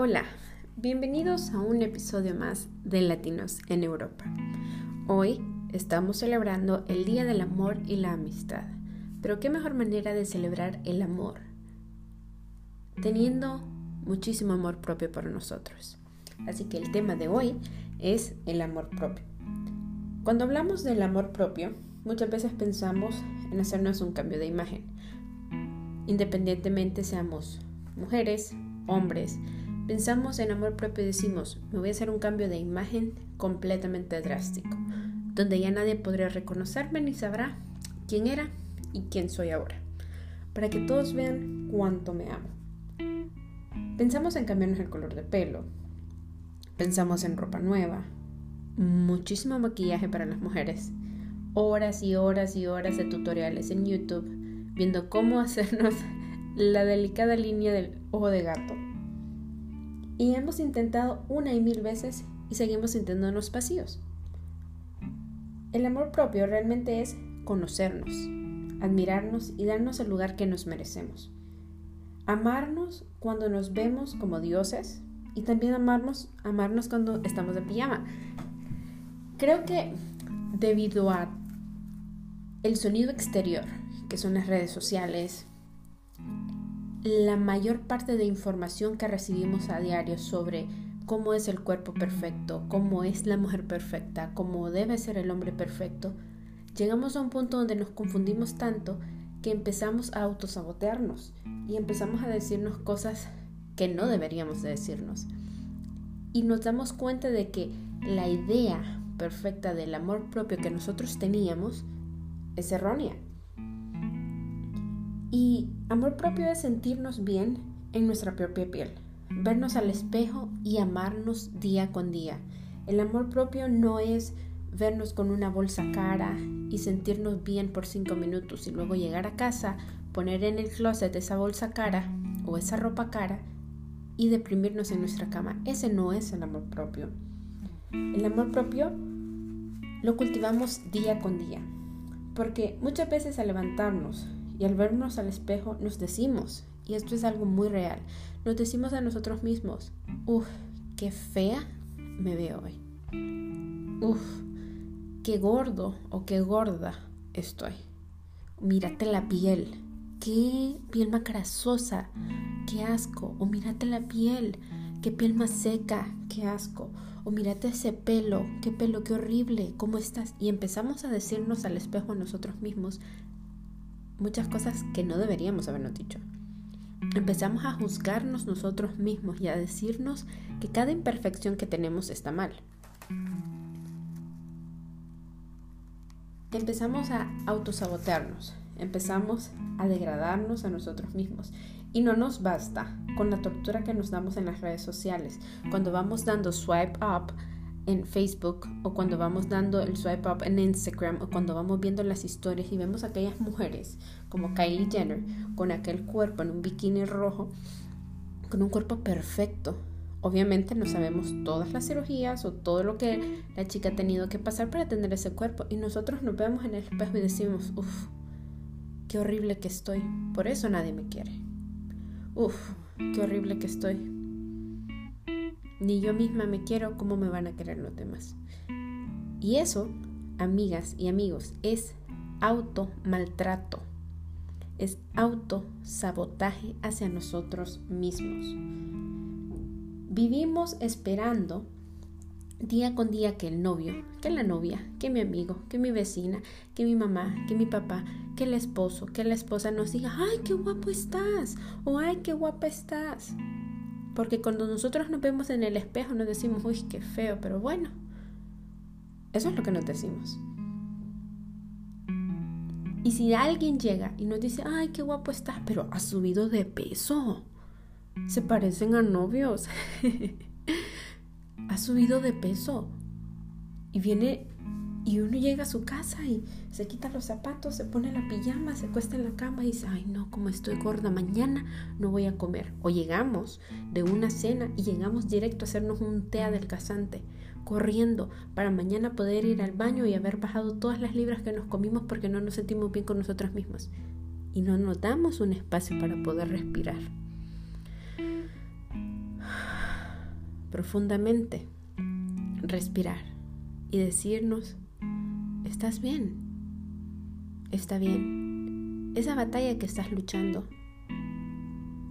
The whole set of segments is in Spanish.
Hola, bienvenidos a un episodio más de Latinos en Europa. Hoy estamos celebrando el Día del Amor y la Amistad, pero qué mejor manera de celebrar el amor teniendo muchísimo amor propio por nosotros. Así que el tema de hoy es el amor propio. Cuando hablamos del amor propio, muchas veces pensamos en hacernos un cambio de imagen, independientemente seamos mujeres, hombres, Pensamos en amor propio y decimos, me voy a hacer un cambio de imagen completamente drástico, donde ya nadie podrá reconocerme ni sabrá quién era y quién soy ahora, para que todos vean cuánto me amo. Pensamos en cambiarnos el color de pelo, pensamos en ropa nueva, muchísimo maquillaje para las mujeres, horas y horas y horas de tutoriales en YouTube viendo cómo hacernos la delicada línea del ojo de gato y hemos intentado una y mil veces y seguimos sintiéndonos vacíos. El amor propio realmente es conocernos, admirarnos y darnos el lugar que nos merecemos. Amarnos cuando nos vemos como dioses y también amarnos, amarnos cuando estamos de pijama. Creo que debido a el sonido exterior, que son las redes sociales, la mayor parte de información que recibimos a diario sobre cómo es el cuerpo perfecto, cómo es la mujer perfecta, cómo debe ser el hombre perfecto, llegamos a un punto donde nos confundimos tanto que empezamos a autosabotearnos y empezamos a decirnos cosas que no deberíamos de decirnos. Y nos damos cuenta de que la idea perfecta del amor propio que nosotros teníamos es errónea. Y amor propio es sentirnos bien en nuestra propia piel, vernos al espejo y amarnos día con día. El amor propio no es vernos con una bolsa cara y sentirnos bien por cinco minutos y luego llegar a casa, poner en el closet esa bolsa cara o esa ropa cara y deprimirnos en nuestra cama. Ese no es el amor propio. El amor propio lo cultivamos día con día, porque muchas veces al levantarnos y al vernos al espejo nos decimos, y esto es algo muy real, nos decimos a nosotros mismos, uff, qué fea me veo hoy. Uff, qué gordo o qué gorda estoy. Mírate la piel, qué piel más grasosa, qué asco. O mírate la piel, qué piel más seca, qué asco. O mírate ese pelo, qué pelo, qué horrible, ¿cómo estás? Y empezamos a decirnos al espejo a nosotros mismos muchas cosas que no deberíamos habernos dicho. Empezamos a juzgarnos nosotros mismos y a decirnos que cada imperfección que tenemos está mal. Empezamos a autosabotearnos, empezamos a degradarnos a nosotros mismos y no nos basta con la tortura que nos damos en las redes sociales. Cuando vamos dando swipe up en Facebook o cuando vamos dando el swipe up en Instagram o cuando vamos viendo las historias y vemos aquellas mujeres como Kylie Jenner con aquel cuerpo en un bikini rojo, con un cuerpo perfecto. Obviamente no sabemos todas las cirugías o todo lo que la chica ha tenido que pasar para tener ese cuerpo y nosotros nos vemos en el espejo y decimos, uff, qué horrible que estoy, por eso nadie me quiere. Uff, qué horrible que estoy, ni yo misma me quiero, ¿cómo me van a querer los demás? Y eso, amigas y amigos, es auto maltrato. Es auto sabotaje hacia nosotros mismos. Vivimos esperando día con día que el novio, que la novia, que mi amigo, que mi vecina, que mi mamá, que mi papá, que el esposo, que la esposa nos diga, ay, qué guapo estás, o ay, qué guapa estás. Porque cuando nosotros nos vemos en el espejo nos decimos, uy, qué feo, pero bueno. Eso es lo que nos decimos. Y si alguien llega y nos dice, ay, qué guapo estás, pero ha subido de peso. Se parecen a novios. ha subido de peso. Y viene y uno llega a su casa y se quita los zapatos, se pone la pijama, se acuesta en la cama y dice, ay no, como estoy gorda, mañana no voy a comer. O llegamos de una cena y llegamos directo a hacernos un té adelgazante, corriendo para mañana poder ir al baño y haber bajado todas las libras que nos comimos porque no nos sentimos bien con nosotras mismas. Y no nos damos un espacio para poder respirar. profundamente, respirar y decirnos, estás bien, está bien. Esa batalla que estás luchando,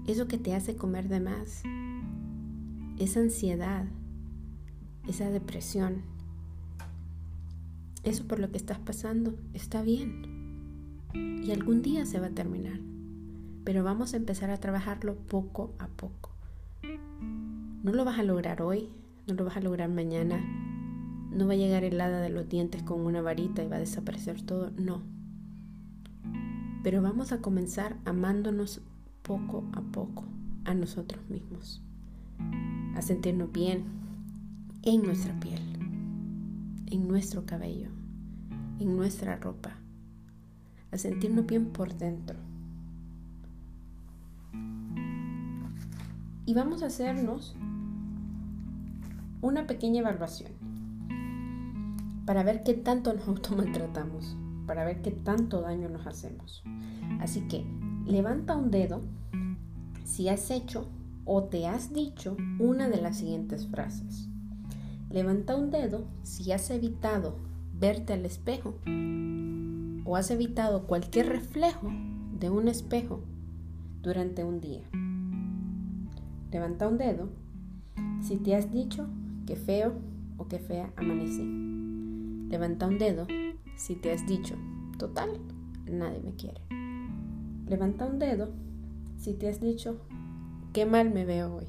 eso que te hace comer de más, esa ansiedad, esa depresión, eso por lo que estás pasando, está bien. Y algún día se va a terminar. Pero vamos a empezar a trabajarlo poco a poco. No lo vas a lograr hoy, no lo vas a lograr mañana. No va a llegar el hada de los dientes con una varita y va a desaparecer todo. No. Pero vamos a comenzar amándonos poco a poco a nosotros mismos. A sentirnos bien en nuestra piel, en nuestro cabello, en nuestra ropa. A sentirnos bien por dentro. Y vamos a hacernos una pequeña evaluación para ver qué tanto nos automaltratamos, para ver qué tanto daño nos hacemos. Así que levanta un dedo si has hecho o te has dicho una de las siguientes frases. Levanta un dedo si has evitado verte al espejo o has evitado cualquier reflejo de un espejo durante un día. Levanta un dedo si te has dicho que feo o que fea amanecí. Levanta un dedo si te has dicho, total, nadie me quiere. Levanta un dedo si te has dicho, qué mal me veo hoy.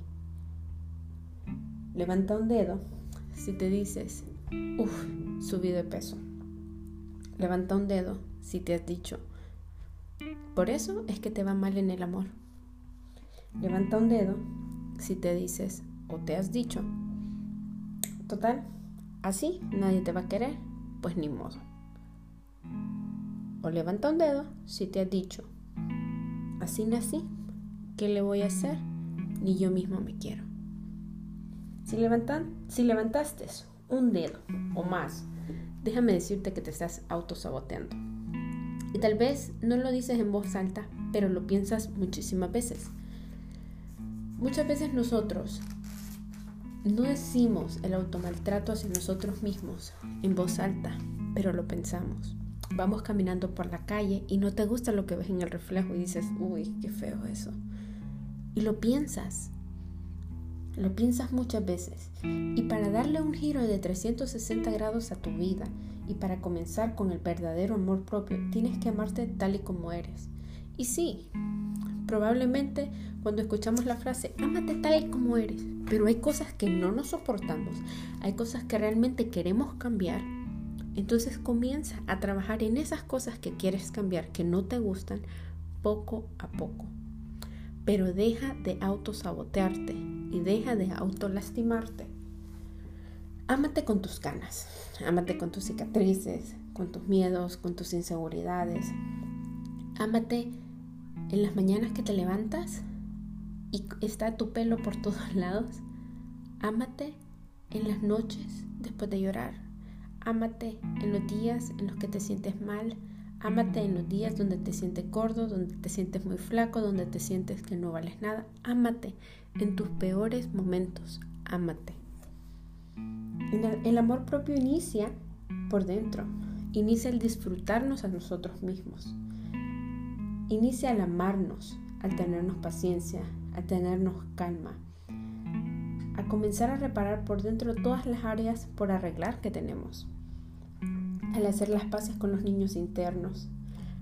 Levanta un dedo si te dices, uff, subí de peso. Levanta un dedo si te has dicho, por eso es que te va mal en el amor. Levanta un dedo si te dices o te has dicho, Total, así nadie te va a querer, pues ni modo. O levanta un dedo si te has dicho, así nací, ¿qué le voy a hacer? Ni yo mismo me quiero. Si, levantan, si levantaste un dedo o más, déjame decirte que te estás autosaboteando. Y tal vez no lo dices en voz alta, pero lo piensas muchísimas veces. Muchas veces nosotros no decimos el automaltrato hacia nosotros mismos en voz alta, pero lo pensamos. Vamos caminando por la calle y no te gusta lo que ves en el reflejo y dices, uy, qué feo eso. Y lo piensas. Lo piensas muchas veces. Y para darle un giro de 360 grados a tu vida y para comenzar con el verdadero amor propio, tienes que amarte tal y como eres. Y sí, Probablemente cuando escuchamos la frase, ámate tal como eres, pero hay cosas que no nos soportamos, hay cosas que realmente queremos cambiar, entonces comienza a trabajar en esas cosas que quieres cambiar, que no te gustan, poco a poco. Pero deja de autosabotearte y deja de autolastimarte. Ámate con tus canas, ámate con tus cicatrices, con tus miedos, con tus inseguridades. Ámate en las mañanas que te levantas y está tu pelo por todos lados, ámate en las noches después de llorar. Ámate en los días en los que te sientes mal. Ámate en los días donde te sientes gordo, donde te sientes muy flaco, donde te sientes que no vales nada. Ámate en tus peores momentos. Ámate. El amor propio inicia por dentro. Inicia el disfrutarnos a nosotros mismos. Inicia al amarnos, al tenernos paciencia, al tenernos calma, a comenzar a reparar por dentro todas las áreas por arreglar que tenemos, al hacer las paces con los niños internos,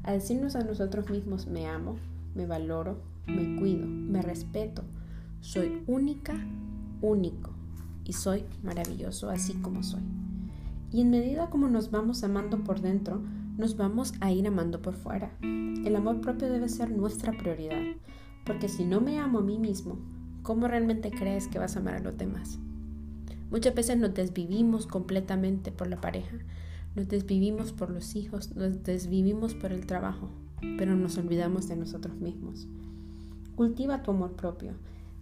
a decirnos a nosotros mismos me amo, me valoro, me cuido, me respeto, soy única, único y soy maravilloso así como soy. Y en medida como nos vamos amando por dentro, nos vamos a ir amando por fuera. El amor propio debe ser nuestra prioridad, porque si no me amo a mí mismo, ¿cómo realmente crees que vas a amar a los demás? Muchas veces nos desvivimos completamente por la pareja, nos desvivimos por los hijos, nos desvivimos por el trabajo, pero nos olvidamos de nosotros mismos. Cultiva tu amor propio,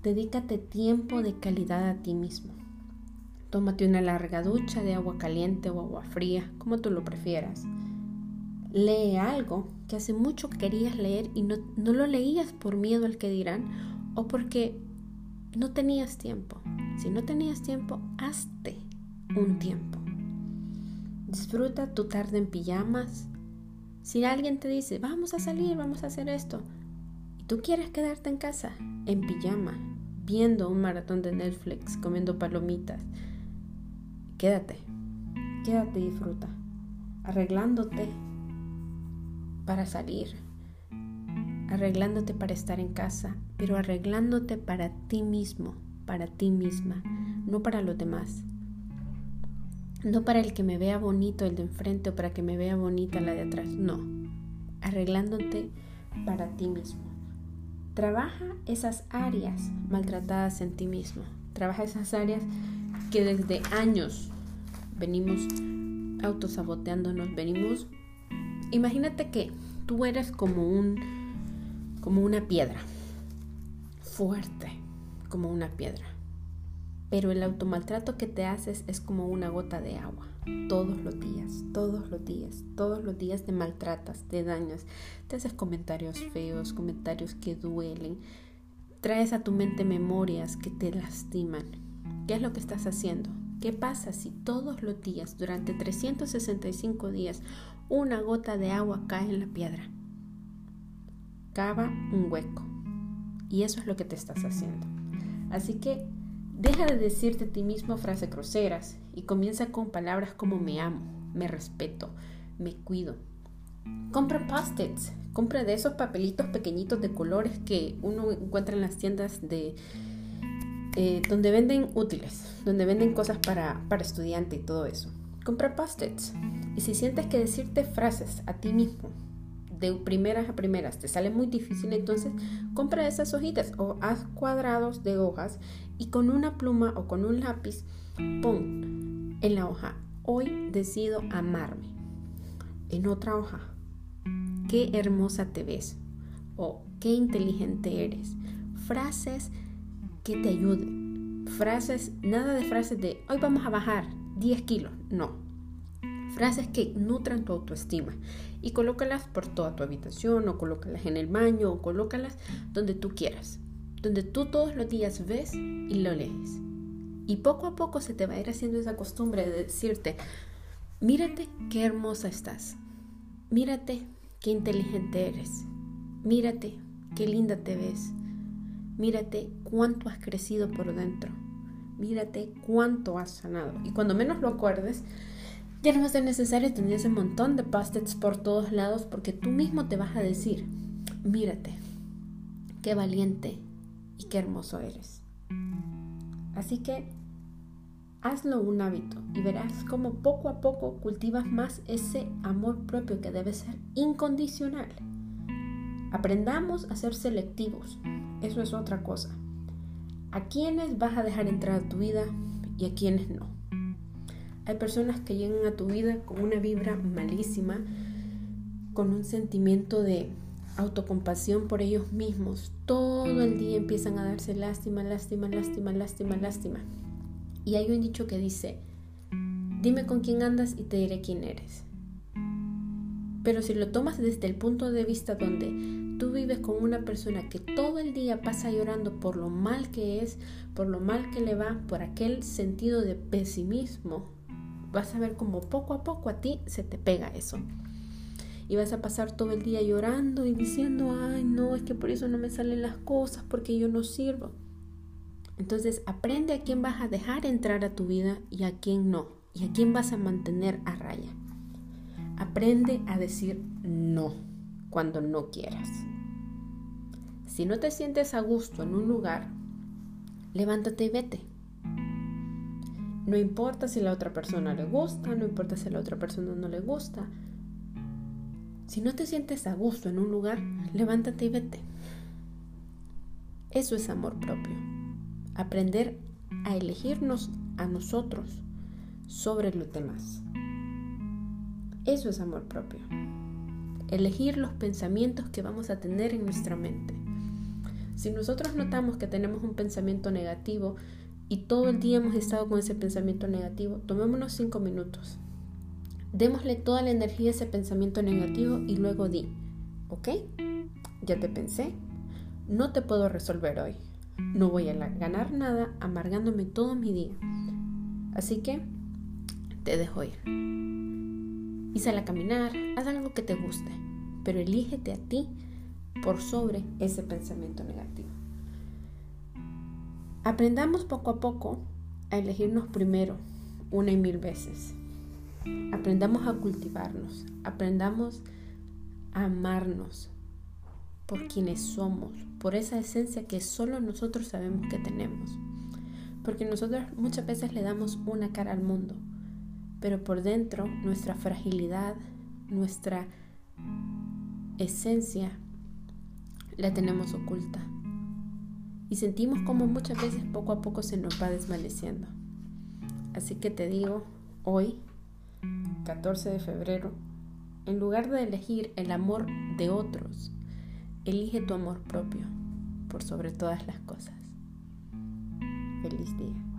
dedícate tiempo de calidad a ti mismo. Tómate una larga ducha de agua caliente o agua fría, como tú lo prefieras. Lee algo que hace mucho querías leer y no, lo leías por miedo al que dirán o porque no tenías tiempo. Si no tenías tiempo, hazte un tiempo. Disfruta tu tarde en pijamas. Si alguien te dice, vamos a salir, vamos a hacer esto, y tú quieres quedarte en casa, en pijama, viendo un maratón de Netflix, comiendo palomitas, quédate, quédate y disfruta, arreglándote para salir, arreglándote para estar en casa, pero arreglándote para ti mismo, para ti misma, no para los demás. No para el que me vea bonito el de enfrente o para que me vea bonita la de atrás. No. Arreglándote para ti mismo. Trabaja esas áreas maltratadas en ti mismo. Trabaja esas áreas que desde años venimos autosaboteándonos, venimos. Imagínate que tú eres como un como una piedra. Fuerte, como una piedra pero el automaltrato que te haces es como una gota de agua. Todos los días, todos los días, todos los días te maltratas, te dañas, te haces comentarios feos, comentarios que duelen, traes a tu mente memorias que te lastiman. ¿Qué es lo que estás haciendo? ¿Qué pasa si todos los días, durante 365 días, una gota de agua cae en la piedra? Cava un hueco. Y eso es lo que te estás haciendo. Así que Deja de decirte a ti mismo frases groseras y comienza con palabras como me amo, me respeto, me cuido. Compra post-its, compra de esos papelitos pequeñitos de colores que uno encuentra en las tiendas de eh, donde venden útiles, donde venden cosas para, para estudiante y todo eso. Compra post-its. Y si sientes que decirte frases a ti mismo de primeras a primeras te sale muy difícil, entonces compra esas hojitas o haz cuadrados de hojas y con una pluma o con un lápiz pon en la hoja, hoy decido amarme. En otra hoja, qué hermosa te ves o qué inteligente eres. Frases que te ayuden. Frases, nada de frases de hoy vamos a bajar 10 kilos. No. Frases que nutran tu autoestima y colócalas por toda tu habitación o colócalas en el baño o colócalas donde tú quieras donde tú todos los días ves y lo lees. Y poco a poco se te va a ir haciendo esa costumbre de decirte, mírate qué hermosa estás, mírate qué inteligente eres, mírate qué linda te ves, mírate cuánto has crecido por dentro, mírate cuánto has sanado. Y cuando menos lo acuerdes, ya no va a ser necesario tener ese montón de pastets por todos lados porque tú mismo te vas a decir, mírate, qué valiente, y qué hermoso eres. Así que hazlo un hábito y verás cómo poco a poco cultivas más ese amor propio que debe ser incondicional. Aprendamos a ser selectivos. Eso es otra cosa. ¿A quiénes vas a dejar entrar a tu vida y a quiénes no? Hay personas que llegan a tu vida con una vibra malísima, con un sentimiento de autocompasión por ellos mismos. Todo el día empiezan a darse lástima, lástima, lástima, lástima, lástima. Y hay un dicho que dice, dime con quién andas y te diré quién eres. Pero si lo tomas desde el punto de vista donde tú vives con una persona que todo el día pasa llorando por lo mal que es, por lo mal que le va, por aquel sentido de pesimismo, vas a ver como poco a poco a ti se te pega eso y vas a pasar todo el día llorando y diciendo, ay, no, es que por eso no me salen las cosas, porque yo no sirvo. Entonces aprende a quién vas a dejar entrar a tu vida y a quién no, y a quién vas a mantener a raya. Aprende a decir no cuando no quieras. Si no te sientes a gusto en un lugar, levántate y vete. No importa si la otra persona le gusta, no importa si la otra persona no le gusta, si no te sientes a gusto en un lugar, levántate y vete. Eso es amor propio. Aprender a elegirnos a nosotros sobre los demás. Eso es amor propio. Elegir los pensamientos que vamos a tener en nuestra mente. Si nosotros notamos que tenemos un pensamiento negativo y todo el día hemos estado con ese pensamiento negativo, tomémonos cinco minutos Démosle toda la energía a ese pensamiento negativo y luego di, ¿ok? Ya te pensé, no te puedo resolver hoy. No voy a ganar nada amargándome todo mi día. Así que te dejo ir. Y sal a caminar, haz algo que te guste, pero elígete a ti por sobre ese pensamiento negativo. Aprendamos poco a poco a elegirnos primero, una y mil veces. Aprendamos a cultivarnos, aprendamos a amarnos por quienes somos, por esa esencia que solo nosotros sabemos que tenemos. Porque nosotros muchas veces le damos una cara al mundo, pero por dentro nuestra fragilidad, nuestra esencia la tenemos oculta. Y sentimos como muchas veces poco a poco se nos va desvaneciendo. Así que te digo, hoy, 14 de febrero, en lugar de elegir el amor de otros, elige tu amor propio por sobre todas las cosas. Feliz día.